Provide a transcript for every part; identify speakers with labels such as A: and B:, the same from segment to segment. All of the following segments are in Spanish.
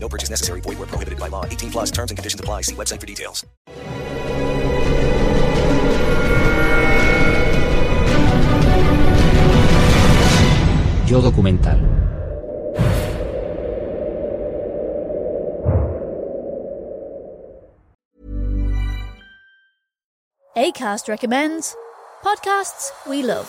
A: No purchase necessary. Void where prohibited by law. 18 plus terms and conditions apply. See website for details.
B: Yo documental.
C: ACAST recommends podcasts we love.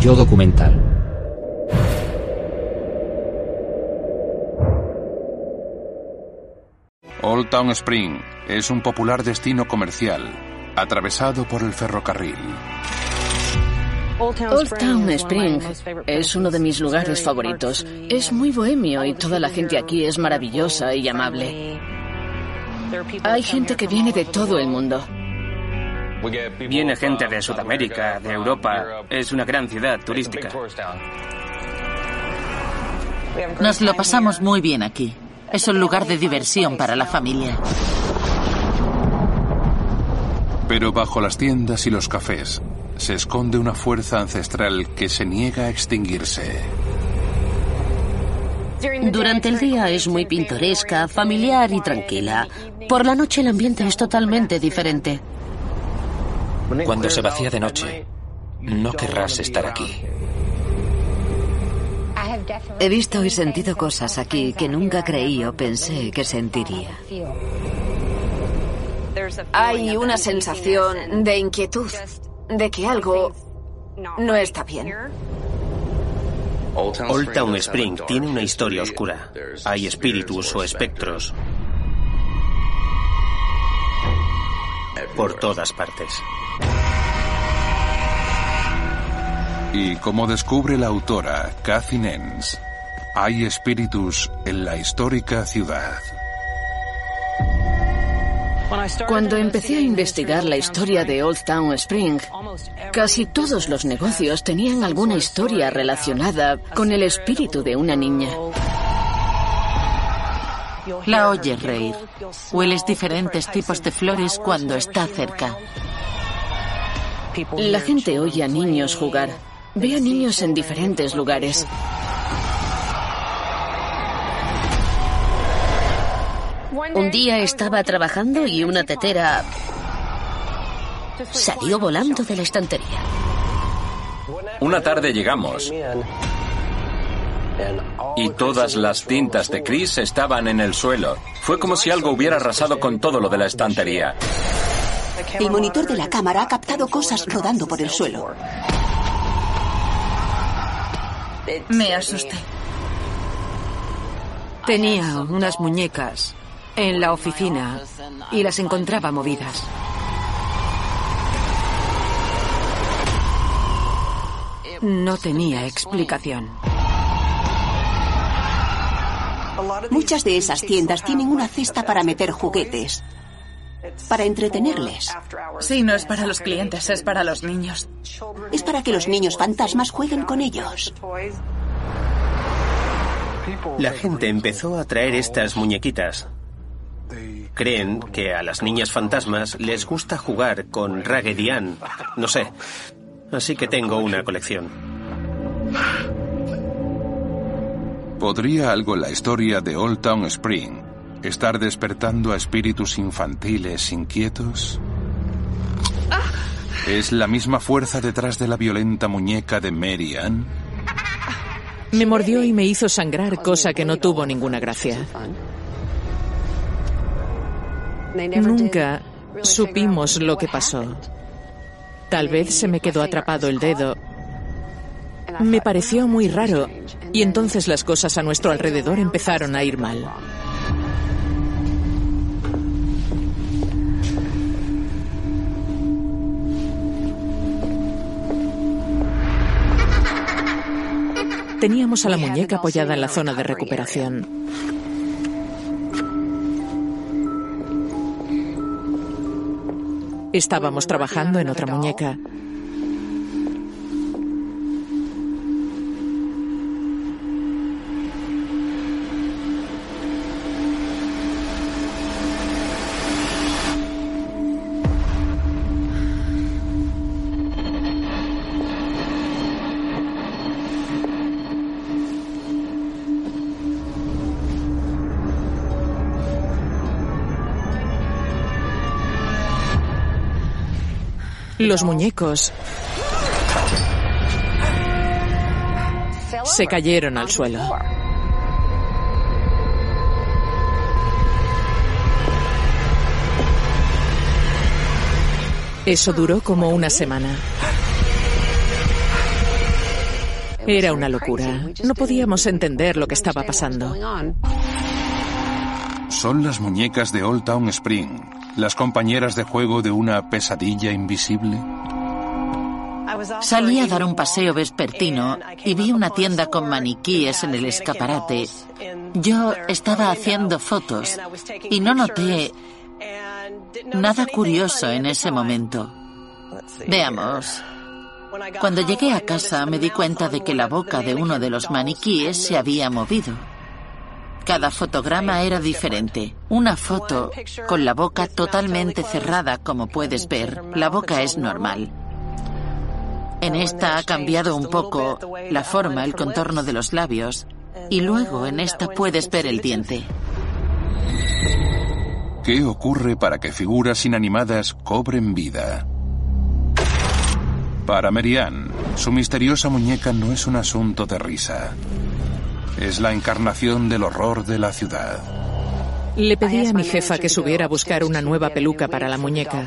B: Yo documental.
D: Old Town Spring es un popular destino comercial, atravesado por el ferrocarril.
E: Old Town Spring es uno de mis lugares favoritos. Es muy bohemio y toda la gente aquí es maravillosa y amable. Hay gente que viene de todo el mundo.
F: Viene gente de Sudamérica, de Europa. Es una gran ciudad turística.
G: Nos lo pasamos muy bien aquí. Es un lugar de diversión para la familia.
D: Pero bajo las tiendas y los cafés se esconde una fuerza ancestral que se niega a extinguirse.
H: Durante el día es muy pintoresca, familiar y tranquila. Por la noche el ambiente es totalmente diferente.
F: Cuando se vacía de noche, no querrás estar aquí.
I: He visto y sentido cosas aquí que nunca creí o pensé que sentiría.
J: Hay una sensación de inquietud, de que algo no está bien.
F: Old Town Spring tiene una historia oscura. Hay espíritus o espectros. Por todas partes.
D: Y como descubre la autora Kathy Nens, hay espíritus en la histórica ciudad.
E: Cuando empecé a investigar la historia de Old Town Spring, casi todos los negocios tenían alguna historia relacionada con el espíritu de una niña.
G: La oyes reír. Hueles diferentes tipos de flores cuando está cerca.
E: La gente oye a niños jugar. Ve a niños en diferentes lugares.
H: Un día estaba trabajando y una tetera salió volando de la estantería.
K: Una tarde llegamos y todas las cintas de Chris estaban en el suelo. Fue como si algo hubiera arrasado con todo lo de la estantería.
L: El monitor de la cámara ha captado cosas rodando por el suelo.
M: Me asusté.
N: Tenía unas muñecas en la oficina y las encontraba movidas. No tenía explicación.
L: Muchas de esas tiendas tienen una cesta para meter juguetes, para entretenerles.
M: Sí, no es para los clientes, es para los niños.
L: Es para que los niños fantasmas jueguen con ellos.
O: La gente empezó a traer estas muñequitas. Creen que a las niñas fantasmas les gusta jugar con Raggedy Ann. No sé. Así que tengo una colección.
D: ¿Podría algo la historia de Old Town Spring estar despertando a espíritus infantiles inquietos? ¿Es la misma fuerza detrás de la violenta muñeca de Mary Ann?
P: Me mordió y me hizo sangrar, cosa que no tuvo ninguna gracia. Nunca supimos lo que pasó. Tal vez se me quedó atrapado el dedo. Me pareció muy raro y entonces las cosas a nuestro alrededor empezaron a ir mal. Teníamos a la muñeca apoyada en la zona de recuperación. Estábamos trabajando en otra muñeca. Los muñecos se cayeron al suelo. Eso duró como una semana. Era una locura. No podíamos entender lo que estaba pasando.
D: Son las muñecas de Old Town Spring, las compañeras de juego de una pesadilla invisible.
G: Salí a dar un paseo vespertino y vi una tienda con maniquíes en el escaparate. Yo estaba haciendo fotos y no noté nada curioso en ese momento. Veamos. Cuando llegué a casa me di cuenta de que la boca de uno de los maniquíes se había movido. Cada fotograma era diferente. Una foto con la boca totalmente cerrada, como puedes ver. La boca es normal. En esta ha cambiado un poco la forma, el contorno de los labios. Y luego en esta puedes ver el diente.
D: ¿Qué ocurre para que figuras inanimadas cobren vida? Para Marianne, su misteriosa muñeca no es un asunto de risa. Es la encarnación del horror de la ciudad.
P: Le pedí a mi jefa que subiera a buscar una nueva peluca para la muñeca.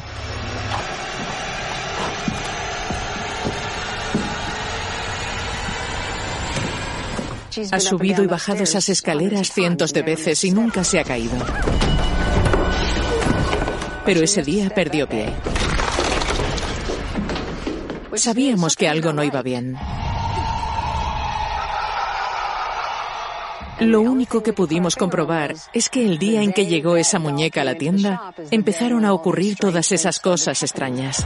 P: Ha subido y bajado esas escaleras cientos de veces y nunca se ha caído. Pero ese día perdió pie. Sabíamos que algo no iba bien. Lo único que pudimos comprobar es que el día en que llegó esa muñeca a la tienda, empezaron a ocurrir todas esas cosas extrañas.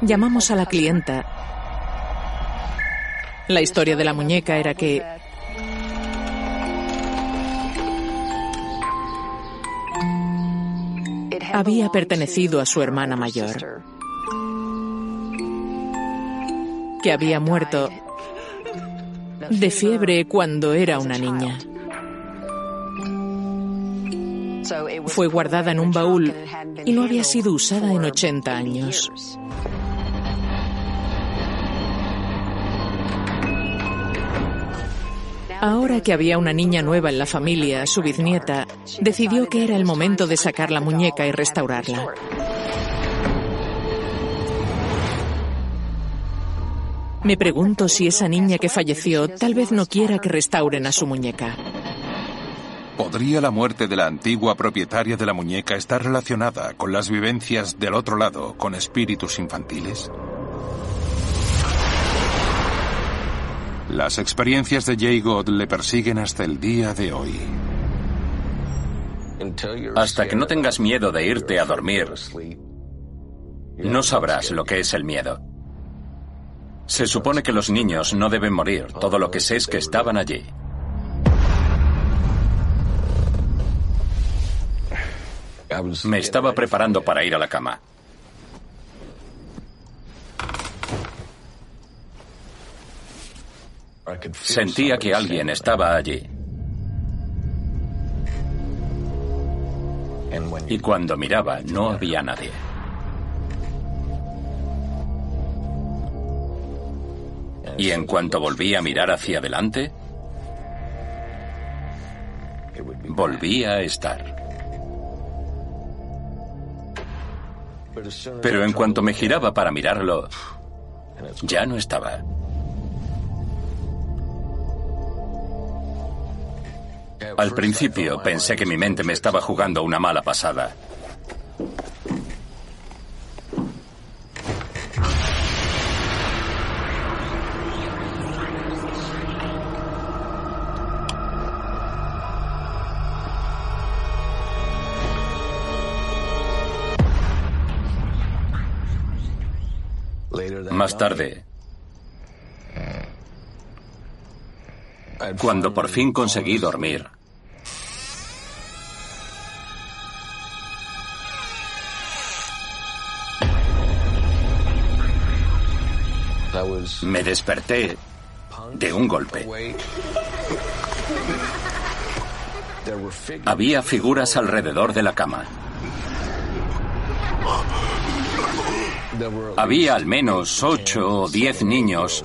P: Llamamos a la clienta. La historia de la muñeca era que había pertenecido a su hermana mayor, que había muerto de fiebre cuando era una niña. Fue guardada en un baúl y no había sido usada en 80 años. Ahora que había una niña nueva en la familia, su bisnieta, decidió que era el momento de sacar la muñeca y restaurarla. Me pregunto si esa niña que falleció tal vez no quiera que restauren a su muñeca.
D: ¿Podría la muerte de la antigua propietaria de la muñeca estar relacionada con las vivencias del otro lado con espíritus infantiles? Las experiencias de Jay God le persiguen hasta el día de hoy.
K: Hasta que no tengas miedo de irte a dormir, no sabrás lo que es el miedo. Se supone que los niños no deben morir. Todo lo que sé es que estaban allí. Me estaba preparando para ir a la cama. Sentía que alguien estaba allí. Y cuando miraba no había nadie. Y en cuanto volví a mirar hacia adelante, volvía a estar. Pero en cuanto me giraba para mirarlo, ya no estaba. Al principio pensé que mi mente me estaba jugando una mala pasada. Más tarde, cuando por fin conseguí dormir, me desperté de un golpe. Había figuras alrededor de la cama. Había al menos ocho o diez niños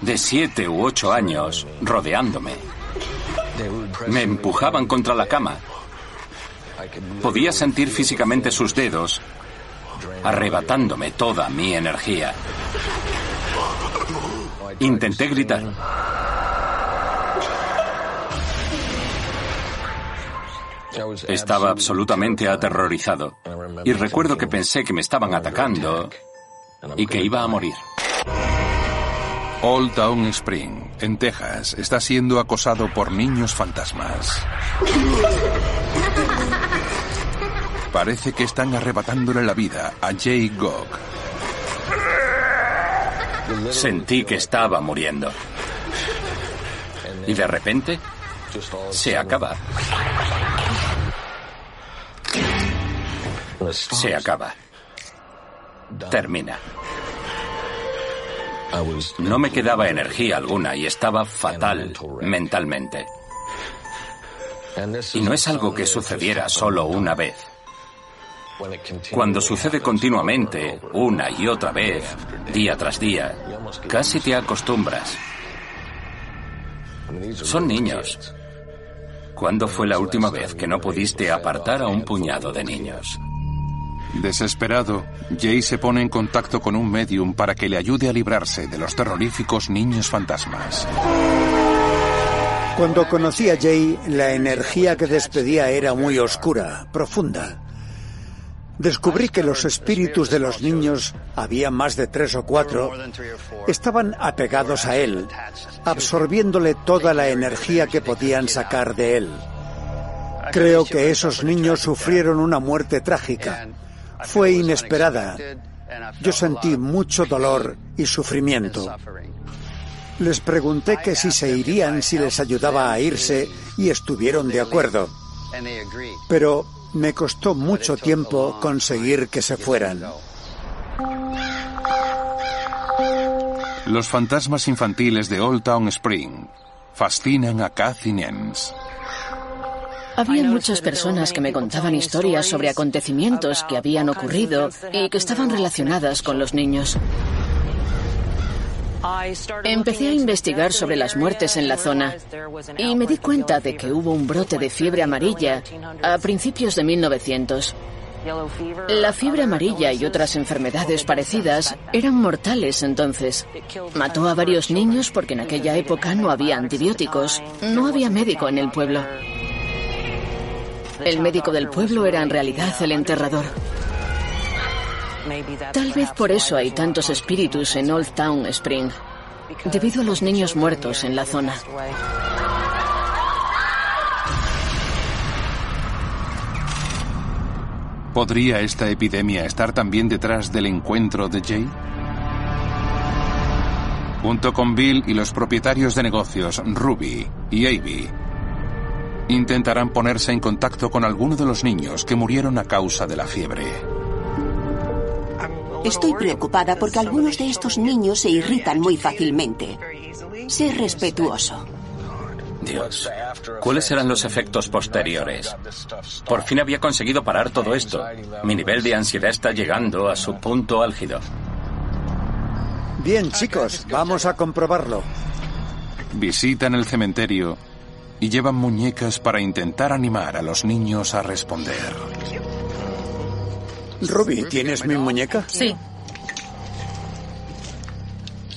K: de siete u ocho años rodeándome. Me empujaban contra la cama. Podía sentir físicamente sus dedos arrebatándome toda mi energía. Intenté gritar. Estaba absolutamente aterrorizado y recuerdo que pensé que me estaban atacando y que iba a morir.
D: Old Town Spring, en Texas, está siendo acosado por niños fantasmas. Parece que están arrebatándole la vida a Jay Gog.
K: Sentí que estaba muriendo. Y de repente se acaba. Se acaba. Termina. No me quedaba energía alguna y estaba fatal mentalmente. Y no es algo que sucediera solo una vez. Cuando sucede continuamente, una y otra vez, día tras día, casi te acostumbras. Son niños. ¿Cuándo fue la última vez que no pudiste apartar a un puñado de niños?
D: Desesperado, Jay se pone en contacto con un medium para que le ayude a librarse de los terroríficos niños fantasmas.
Q: Cuando conocí a Jay, la energía que despedía era muy oscura, profunda. Descubrí que los espíritus de los niños, había más de tres o cuatro, estaban apegados a él, absorbiéndole toda la energía que podían sacar de él. Creo que esos niños sufrieron una muerte trágica, fue inesperada. Yo sentí mucho dolor y sufrimiento. Les pregunté que si se irían si les ayudaba a irse y estuvieron de acuerdo. Pero me costó mucho tiempo conseguir que se fueran.
D: Los fantasmas infantiles de Old Town Spring fascinan a Kathy Nens.
E: Había muchas personas que me contaban historias sobre acontecimientos que habían ocurrido y que estaban relacionadas con los niños. Empecé a investigar sobre las muertes en la zona y me di cuenta de que hubo un brote de fiebre amarilla a principios de 1900. La fiebre amarilla y otras enfermedades parecidas eran mortales entonces. Mató a varios niños porque en aquella época no había antibióticos, no había médico en el pueblo. El médico del pueblo era en realidad el enterrador. Tal vez por eso hay tantos espíritus en Old Town Spring, debido a los niños muertos en la zona.
D: ¿Podría esta epidemia estar también detrás del encuentro de Jay? Junto con Bill y los propietarios de negocios Ruby y Avi, intentarán ponerse en contacto con alguno de los niños que murieron a causa de la fiebre.
L: Estoy preocupada porque algunos de estos niños se irritan muy fácilmente. Sé respetuoso.
K: Dios, ¿cuáles eran los efectos posteriores? Por fin había conseguido parar todo esto. Mi nivel de ansiedad está llegando a su punto álgido.
Q: Bien, chicos, vamos a comprobarlo.
D: Visitan el cementerio y llevan muñecas para intentar animar a los niños a responder.
Q: Ruby, ¿tienes mi muñeca?
M: Sí.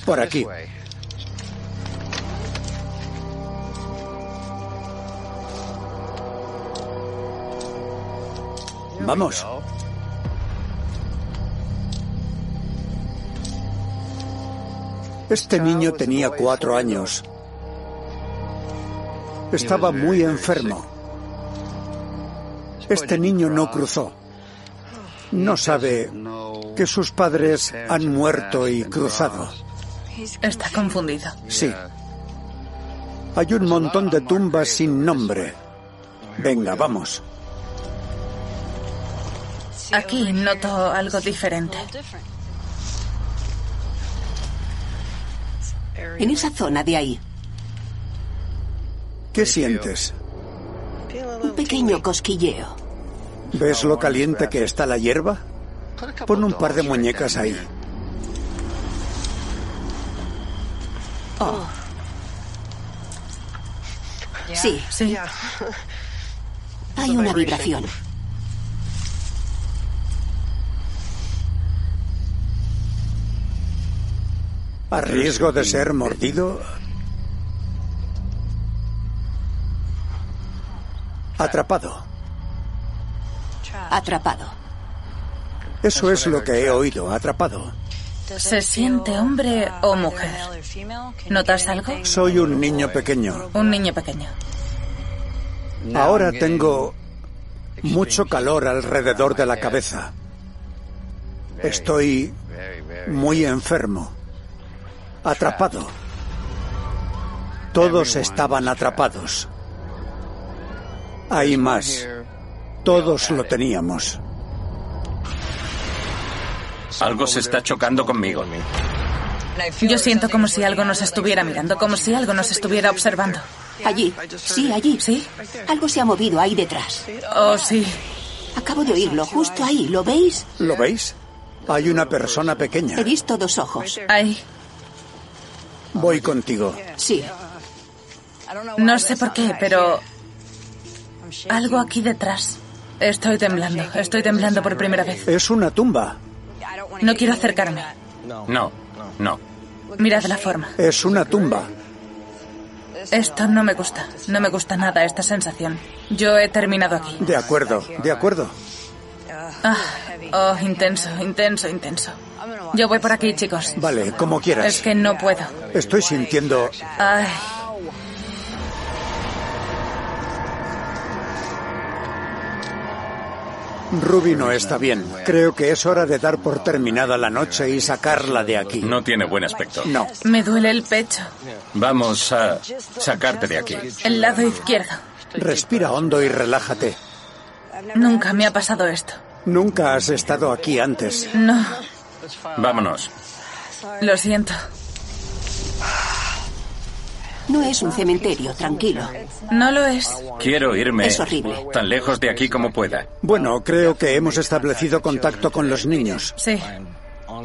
Q: Por aquí. Vamos. Este niño tenía cuatro años. Estaba muy enfermo. Este niño no cruzó. No sabe que sus padres han muerto y cruzado.
M: Está confundido.
Q: Sí. Hay un montón de tumbas sin nombre. Venga, vamos.
M: Aquí noto algo diferente.
L: En esa zona de ahí.
Q: ¿Qué sientes?
L: Un pequeño cosquilleo.
Q: ¿Ves lo caliente que está la hierba? Pon un par de muñecas ahí.
L: Oh. Sí.
M: Sí.
L: Hay una vibración.
Q: A riesgo de ser mordido. Atrapado.
L: Atrapado.
Q: Eso es lo que he oído, atrapado.
M: ¿Se siente hombre o mujer? ¿Notas algo?
Q: Soy un niño pequeño.
M: Un niño pequeño.
Q: Ahora tengo mucho calor alrededor de la cabeza. Estoy muy enfermo. Atrapado. Todos estaban atrapados. Hay más. Todos lo teníamos.
K: Algo se está chocando conmigo.
M: Yo siento como si algo nos estuviera mirando, como si algo nos estuviera observando.
L: Allí. Sí, allí.
M: ¿Sí?
L: Algo se ha movido ahí detrás.
M: Oh, sí.
L: Acabo de oírlo, justo ahí. ¿Lo veis?
Q: ¿Lo veis? Hay una persona pequeña.
L: He visto dos ojos.
M: Ahí.
Q: Voy contigo.
L: Sí.
M: No sé por qué, pero... Algo aquí detrás. Estoy temblando. Estoy temblando por primera vez.
Q: Es una tumba.
M: No quiero acercarme.
K: No, no.
M: Mirad la forma.
Q: Es una tumba.
M: Esto no me gusta. No me gusta nada esta sensación. Yo he terminado aquí.
Q: De acuerdo, de acuerdo.
M: Ah, oh, intenso, intenso, intenso. Yo voy por aquí, chicos.
Q: Vale, como quieras.
M: Es que no puedo.
Q: Estoy sintiendo...
M: Ay.
Q: Ruby no está bien. Creo que es hora de dar por terminada la noche y sacarla de aquí.
K: No tiene buen aspecto.
Q: No.
M: Me duele el pecho.
K: Vamos a sacarte de aquí.
M: El lado izquierdo.
Q: Respira hondo y relájate.
M: Nunca me ha pasado esto.
Q: Nunca has estado aquí antes.
M: No.
K: Vámonos.
M: Lo siento.
L: No es un cementerio, tranquilo.
M: No lo es.
K: Quiero irme
L: Es horrible.
K: tan lejos de aquí como pueda.
Q: Bueno, creo que hemos establecido contacto con los niños.
M: Sí.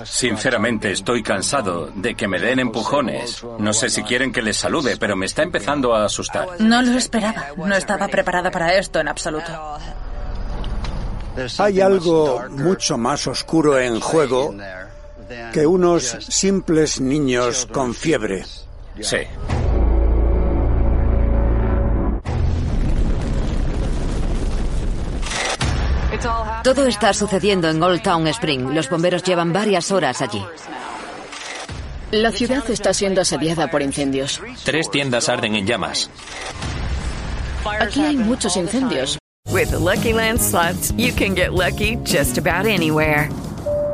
K: Sinceramente estoy cansado de que me den empujones. No sé si quieren que les salude, pero me está empezando a asustar.
M: No lo esperaba. No estaba preparada para esto en absoluto.
Q: Hay algo mucho más oscuro en juego que unos simples niños con fiebre.
K: Sí.
I: Todo está sucediendo en Old Town Spring. Los bomberos llevan varias horas allí.
E: La ciudad está siendo asediada por incendios.
F: Tres tiendas arden en llamas.
E: Aquí hay muchos incendios.
R: With Lucky Land slots, you can get lucky just about anywhere.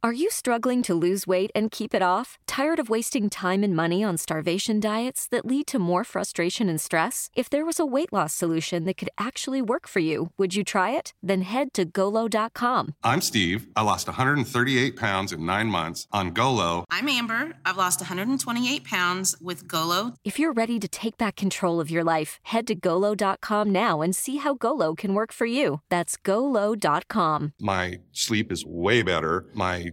S: Are you struggling to lose weight and keep it off? Tired of wasting time and money on starvation diets that lead to more frustration and stress? If there was a weight loss solution that could actually work for you, would you try it? Then head to golo.com.
T: I'm Steve. I lost 138 pounds in nine months on Golo.
U: I'm Amber. I've lost 128 pounds with Golo.
S: If you're ready to take back control of your life, head to golo.com now and see how Golo can work for you. That's golo.com.
T: My sleep is way better. My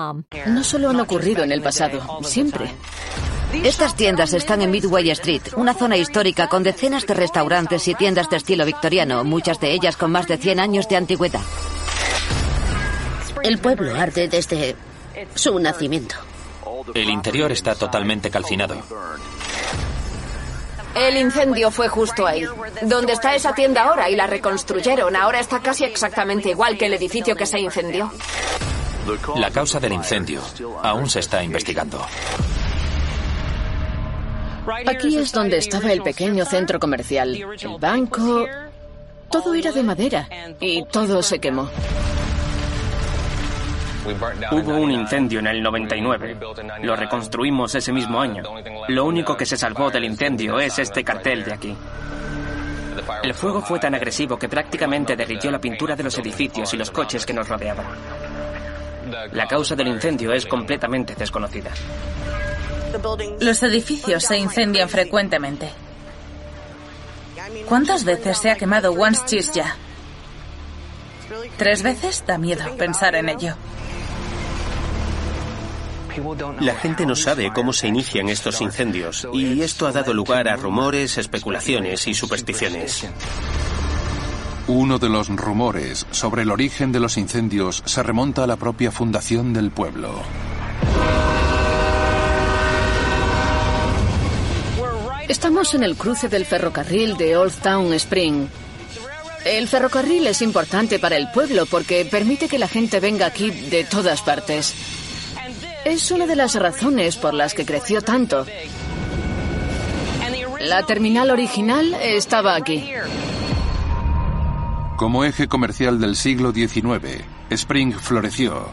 E: No solo han ocurrido en el pasado, siempre.
I: Estas tiendas están en Midway Street, una zona histórica con decenas de restaurantes y tiendas de estilo victoriano, muchas de ellas con más de 100 años de antigüedad.
V: El pueblo arde desde su nacimiento.
F: El interior está totalmente calcinado.
J: El incendio fue justo ahí. Donde está esa tienda ahora y la reconstruyeron. Ahora está casi exactamente igual que el edificio que se incendió.
F: La causa del incendio aún se está investigando.
E: Aquí es donde estaba el pequeño centro comercial, el banco. Todo era de madera y todo se quemó.
F: Hubo un incendio en el 99. Lo reconstruimos ese mismo año. Lo único que se salvó del incendio es este cartel de aquí. El fuego fue tan agresivo que prácticamente derritió la pintura de los edificios y los coches que nos rodeaban. La causa del incendio es completamente desconocida.
M: Los edificios se incendian frecuentemente. ¿Cuántas veces se ha quemado Once Cheese ya? ¿Tres veces? Da miedo pensar en ello.
O: La gente no sabe cómo se inician estos incendios y esto ha dado lugar a rumores, especulaciones y supersticiones.
D: Uno de los rumores sobre el origen de los incendios se remonta a la propia fundación del pueblo.
E: Estamos en el cruce del ferrocarril de Old Town Spring. El ferrocarril es importante para el pueblo porque permite que la gente venga aquí de todas partes. Es una de las razones por las que creció tanto. La terminal original estaba aquí.
D: Como eje comercial del siglo XIX, Spring floreció,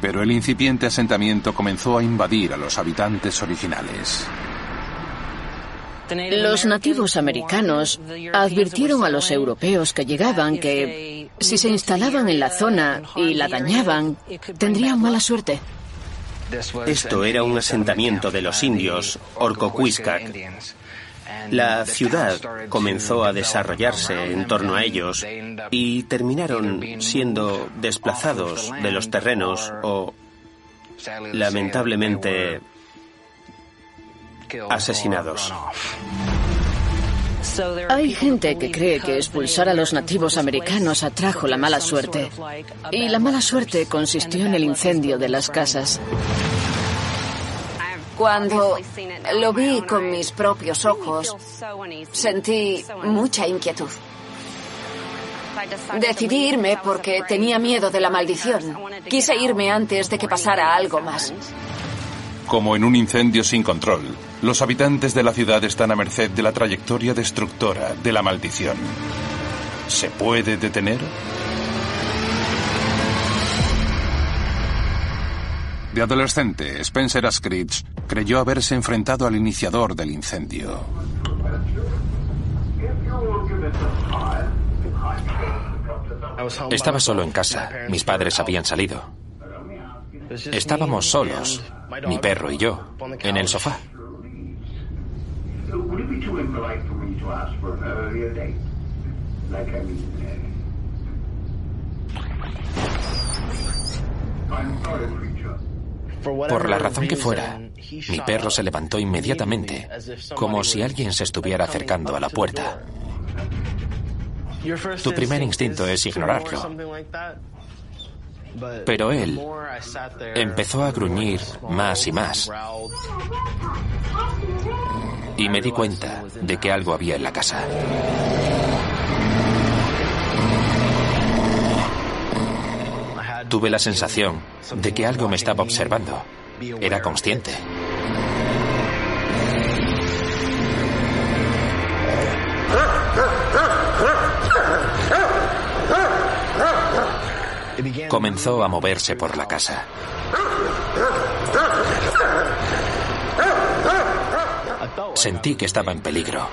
D: pero el incipiente asentamiento comenzó a invadir a los habitantes originales.
E: Los nativos americanos advirtieron a los europeos que llegaban que si se instalaban en la zona y la dañaban, tendrían mala suerte.
O: Esto era un asentamiento de los indios Orcoquiscac. La ciudad comenzó a desarrollarse en torno a ellos y terminaron siendo desplazados de los terrenos o, lamentablemente, asesinados.
E: Hay gente que cree que expulsar a los nativos americanos atrajo la mala suerte. Y la mala suerte consistió en el incendio de las casas.
J: Cuando lo vi con mis propios ojos, sentí mucha inquietud. Decidí irme porque tenía miedo de la maldición. Quise irme antes de que pasara algo más.
D: Como en un incendio sin control, los habitantes de la ciudad están a merced de la trayectoria destructora de la maldición. ¿Se puede detener? De adolescente, Spencer Askridge creyó haberse enfrentado al iniciador del incendio.
W: Estaba solo en casa. Mis padres habían salido. Estábamos solos, mi perro y yo, en el sofá. Por la razón que fuera, mi perro se levantó inmediatamente, como si alguien se estuviera acercando a la puerta. Tu primer instinto es ignorarlo. Pero él empezó a gruñir más y más. Y me di cuenta de que algo había en la casa. Tuve la sensación de que algo me estaba observando. Era consciente. Comenzó a moverse por la casa. Sentí que estaba en peligro.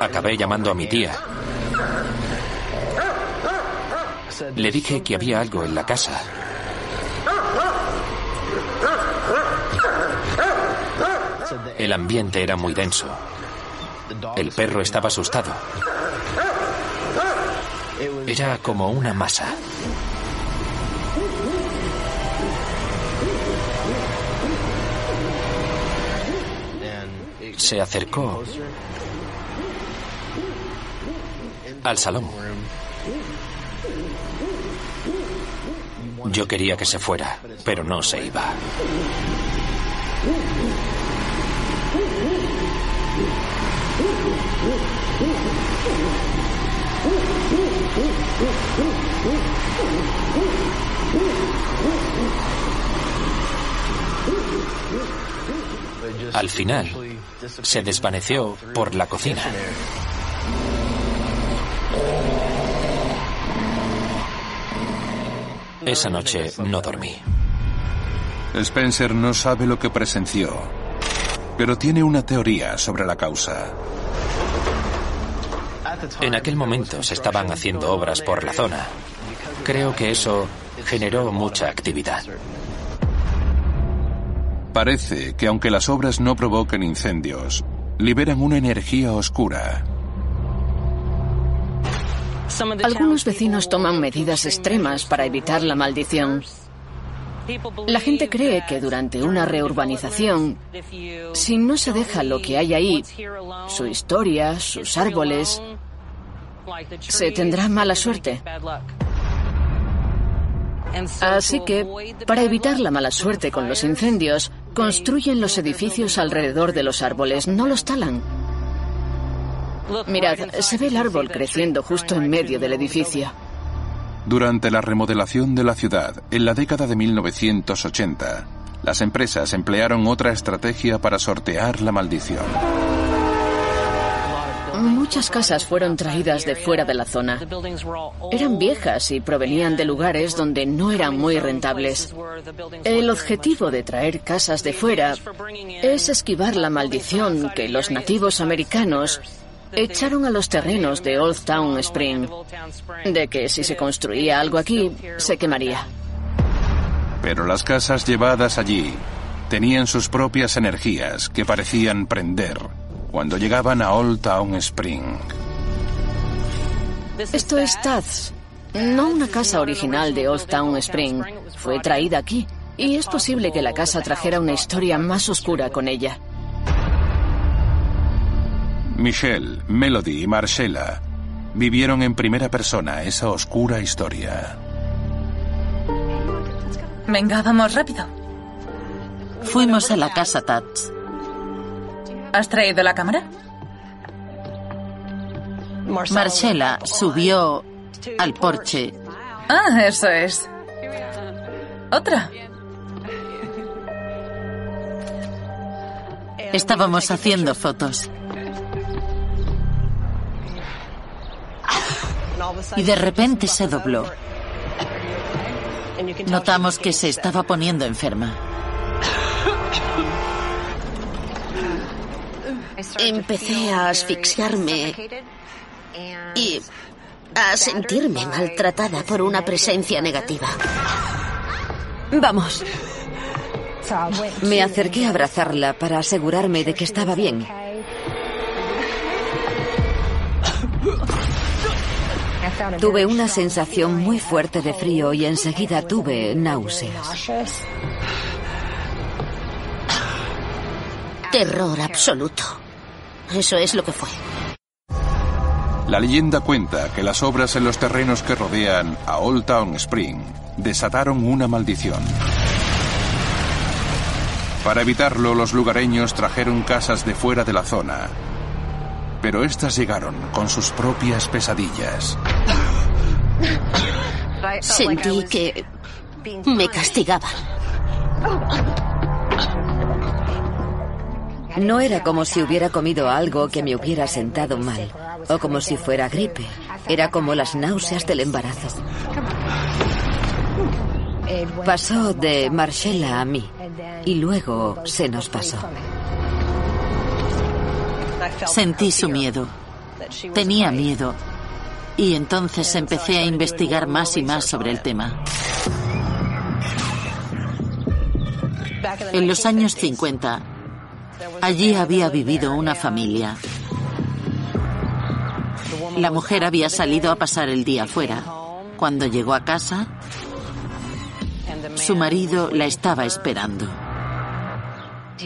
W: Acabé llamando a mi tía. Le dije que había algo en la casa. El ambiente era muy denso. El perro estaba asustado. Era como una masa. Se acercó al salón. Yo quería que se fuera, pero no se iba. Al final, se desvaneció por la cocina. Esa noche no dormí.
D: Spencer no sabe lo que presenció, pero tiene una teoría sobre la causa.
W: En aquel momento se estaban haciendo obras por la zona. Creo que eso generó mucha actividad.
D: Parece que aunque las obras no provoquen incendios, liberan una energía oscura.
E: Algunos vecinos toman medidas extremas para evitar la maldición. La gente cree que durante una reurbanización, si no se deja lo que hay ahí, su historia, sus árboles, se tendrá mala suerte. Así que, para evitar la mala suerte con los incendios, construyen los edificios alrededor de los árboles, no los talan. Mirad, se ve el árbol creciendo justo en medio del edificio.
D: Durante la remodelación de la ciudad, en la década de 1980, las empresas emplearon otra estrategia para sortear la maldición.
E: Muchas casas fueron traídas de fuera de la zona. Eran viejas y provenían de lugares donde no eran muy rentables. El objetivo de traer casas de fuera es esquivar la maldición que los nativos americanos echaron a los terrenos de Old Town Spring, de que si se construía algo aquí, se quemaría.
D: Pero las casas llevadas allí tenían sus propias energías que parecían prender cuando llegaban a Old Town Spring.
E: Esto es Taz, no una casa original de Old Town Spring. Fue traída aquí y es posible que la casa trajera una historia más oscura con ella.
D: Michelle, Melody y Marcella vivieron en primera persona esa oscura historia.
M: Venga, vamos rápido.
G: Fuimos a la casa Tats.
M: ¿Has traído la cámara?
G: Marcela subió al porche.
M: Ah, eso es. Otra.
G: Estábamos haciendo fotos. Y de repente se dobló. Notamos que se estaba poniendo enferma.
V: Empecé a asfixiarme y a sentirme maltratada por una presencia negativa.
I: Vamos. Me acerqué a abrazarla para asegurarme de que estaba bien. Tuve una sensación muy fuerte de frío y enseguida tuve náuseas.
V: Terror absoluto. Eso es lo que fue.
D: La leyenda cuenta que las obras en los terrenos que rodean a Old Town Spring desataron una maldición. Para evitarlo, los lugareños trajeron casas de fuera de la zona. Pero estas llegaron con sus propias pesadillas.
V: Sentí que me castigaban.
I: No era como si hubiera comido algo que me hubiera sentado mal, o como si fuera gripe. Era como las náuseas del embarazo. Pasó de Marcella a mí y luego se nos pasó.
G: Sentí su miedo. Tenía miedo. Y entonces empecé a investigar más y más sobre el tema. En los años 50, allí había vivido una familia. La mujer había salido a pasar el día fuera. Cuando llegó a casa, su marido la estaba esperando.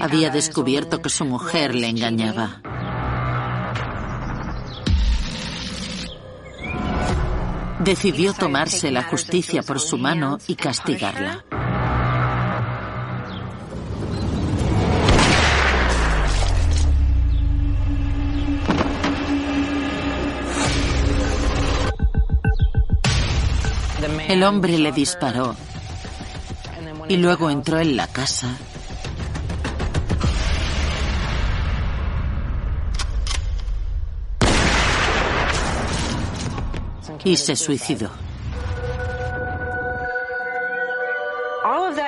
G: Había descubierto que su mujer le engañaba. Decidió tomarse la justicia por su mano y castigarla. El hombre le disparó y luego entró en la casa. Y se suicidó.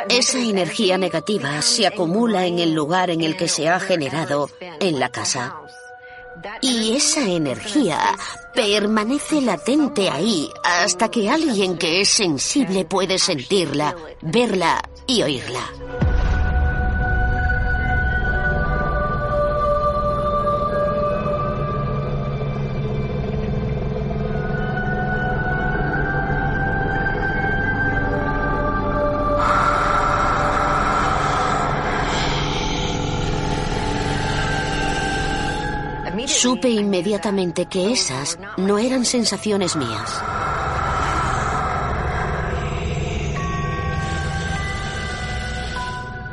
V: Esa energía negativa se acumula en el lugar en el que se ha generado, en la casa. Y esa energía permanece latente ahí hasta que alguien que es sensible puede sentirla, verla y oírla. Supe inmediatamente que esas no eran sensaciones mías.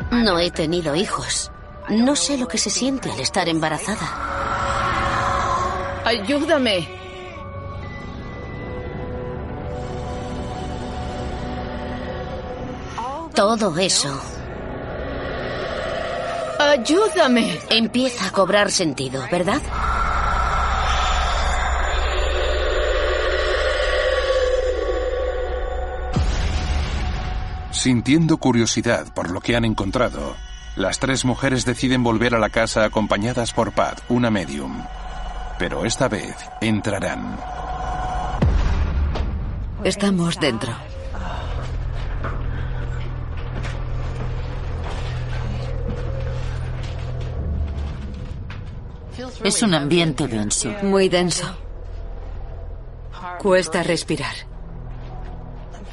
V: No he tenido hijos. No sé lo que se siente al estar embarazada.
E: Ayúdame.
V: Todo eso
E: Ayúdame.
V: empieza a cobrar sentido, ¿verdad?
D: Sintiendo curiosidad por lo que han encontrado, las tres mujeres deciden volver a la casa acompañadas por Pat, una medium. Pero esta vez entrarán.
I: Estamos dentro.
G: Es un ambiente denso.
I: Muy denso.
N: Cuesta respirar.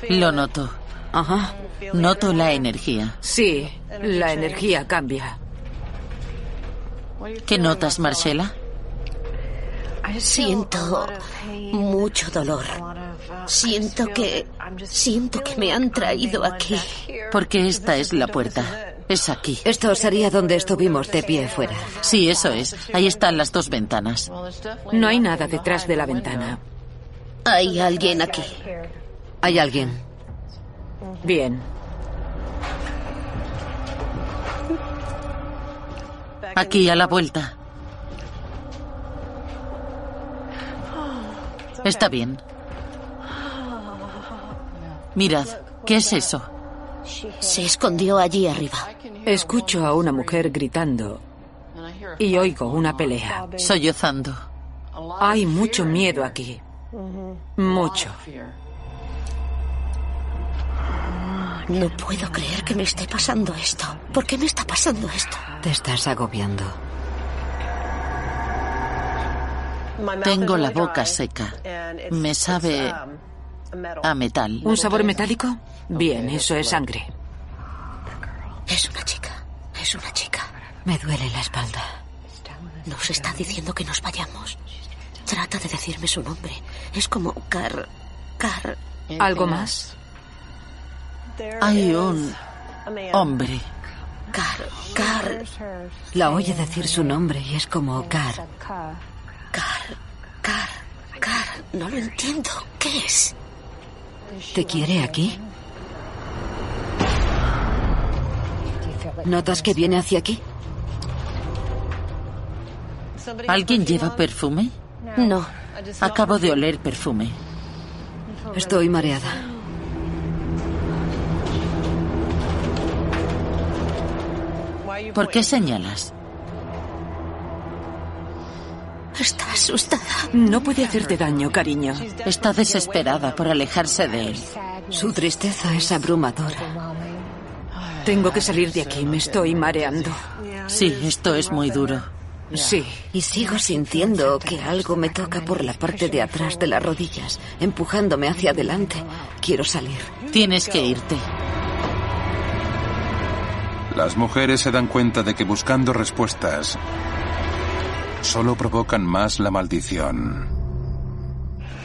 G: Lo noto.
I: Ajá.
G: Noto la energía.
N: Sí, la energía cambia.
G: ¿Qué notas, Marcela?
V: Siento mucho dolor. Siento que... Siento que me han traído aquí.
G: Porque esta es la puerta. Es aquí.
I: Esto sería donde estuvimos de pie fuera.
G: Sí, eso es. Ahí están las dos ventanas.
N: No hay nada detrás de la ventana.
V: Hay alguien aquí.
I: Hay alguien.
N: Bien.
G: Aquí a la vuelta. Está bien. Mirad, ¿qué es eso?
V: Se escondió allí arriba.
N: Escucho a una mujer gritando y oigo una pelea.
G: Sollozando.
N: Hay mucho miedo aquí. Mucho.
V: No puedo creer que me esté pasando esto. ¿Por qué me está pasando esto?
I: Te estás agobiando.
G: Tengo la boca seca. Me sabe a metal.
N: ¿Un sabor metálico? Bien, eso es sangre.
V: Es una chica. Es una chica.
I: Me duele la espalda.
V: Nos está diciendo que nos vayamos. Trata de decirme su nombre. Es como Car... Car...
N: ¿Algo más?
G: Hay un hombre.
V: Car... Car...
I: La oye decir su nombre y es como Car.
V: Car... Car... Car... No lo entiendo. ¿Qué es?
I: ¿Te quiere aquí? ¿Notas que viene hacia aquí?
G: ¿Alguien lleva perfume?
V: No.
G: Acabo de oler perfume.
I: Estoy mareada.
G: ¿Por qué señalas?
V: Está asustada.
N: No puede hacerte daño, cariño.
G: Está desesperada por alejarse de él.
I: Su tristeza es abrumadora.
N: Tengo que salir de aquí, me estoy mareando.
G: Sí, esto es muy duro.
N: Sí.
I: Y sigo sintiendo que algo me toca por la parte de atrás de las rodillas, empujándome hacia adelante. Quiero salir.
G: Tienes que irte.
D: Las mujeres se dan cuenta de que buscando respuestas solo provocan más la maldición.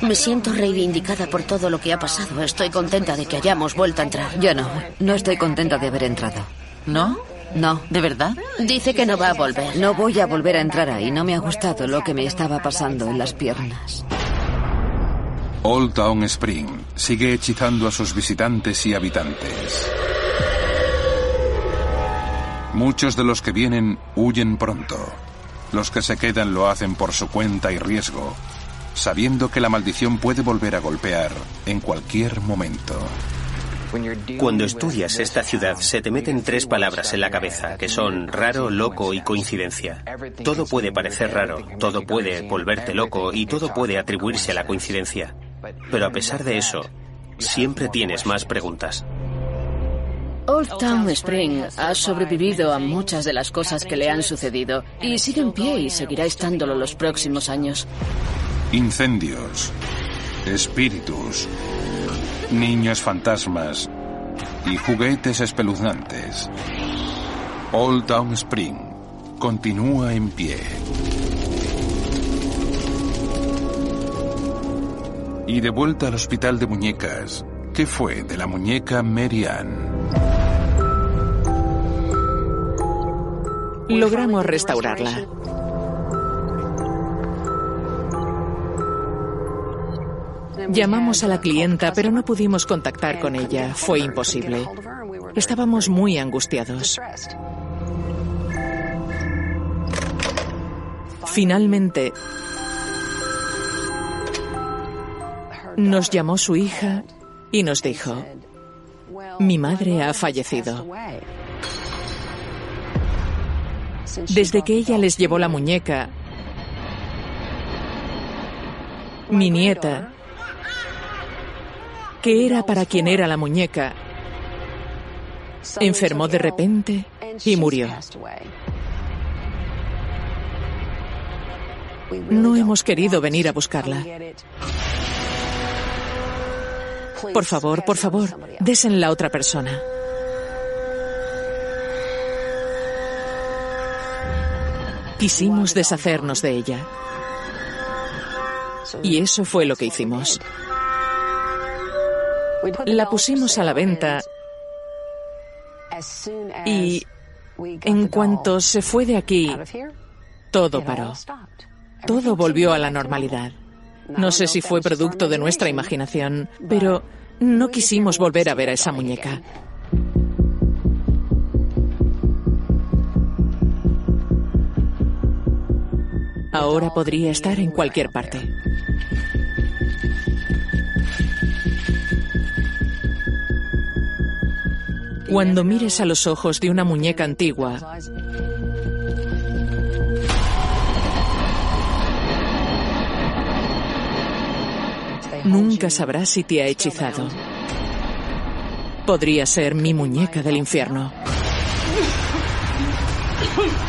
V: Me siento reivindicada por todo lo que ha pasado. Estoy contenta de que hayamos vuelto a entrar.
I: Yo no. No estoy contenta de haber entrado.
G: ¿No?
I: No.
G: ¿De verdad?
V: Dice que no va a volver.
I: No voy a volver a entrar ahí. No me ha gustado lo que me estaba pasando en las piernas.
D: Old Town Spring sigue hechizando a sus visitantes y habitantes. Muchos de los que vienen huyen pronto. Los que se quedan lo hacen por su cuenta y riesgo, sabiendo que la maldición puede volver a golpear en cualquier momento.
O: Cuando estudias esta ciudad se te meten tres palabras en la cabeza, que son raro, loco y coincidencia. Todo puede parecer raro, todo puede volverte loco y todo puede atribuirse a la coincidencia. Pero a pesar de eso, siempre tienes más preguntas.
E: Old Town Spring ha sobrevivido a muchas de las cosas que le han sucedido y sigue en pie y seguirá estándolo los próximos años.
D: Incendios, espíritus, niños fantasmas y juguetes espeluznantes. Old Town Spring continúa en pie. Y de vuelta al hospital de muñecas, ¿qué fue de la muñeca Mary Ann?
P: Logramos restaurarla. Llamamos a la clienta, pero no pudimos contactar con ella. Fue imposible. Estábamos muy angustiados. Finalmente, nos llamó su hija y nos dijo, mi madre ha fallecido. Desde que ella les llevó la muñeca, mi nieta, que era para quien era la muñeca, enfermó de repente y murió. No hemos querido venir a buscarla. Por favor, por favor, desen la otra persona. Quisimos deshacernos de ella. Y eso fue lo que hicimos. La pusimos a la venta y en cuanto se fue de aquí, todo paró. Todo volvió a la normalidad. No sé si fue producto de nuestra imaginación, pero no quisimos volver a ver a esa muñeca. Ahora podría estar en cualquier parte. Cuando mires a los ojos de una muñeca antigua, nunca sabrás si te ha hechizado. Podría ser mi muñeca del infierno.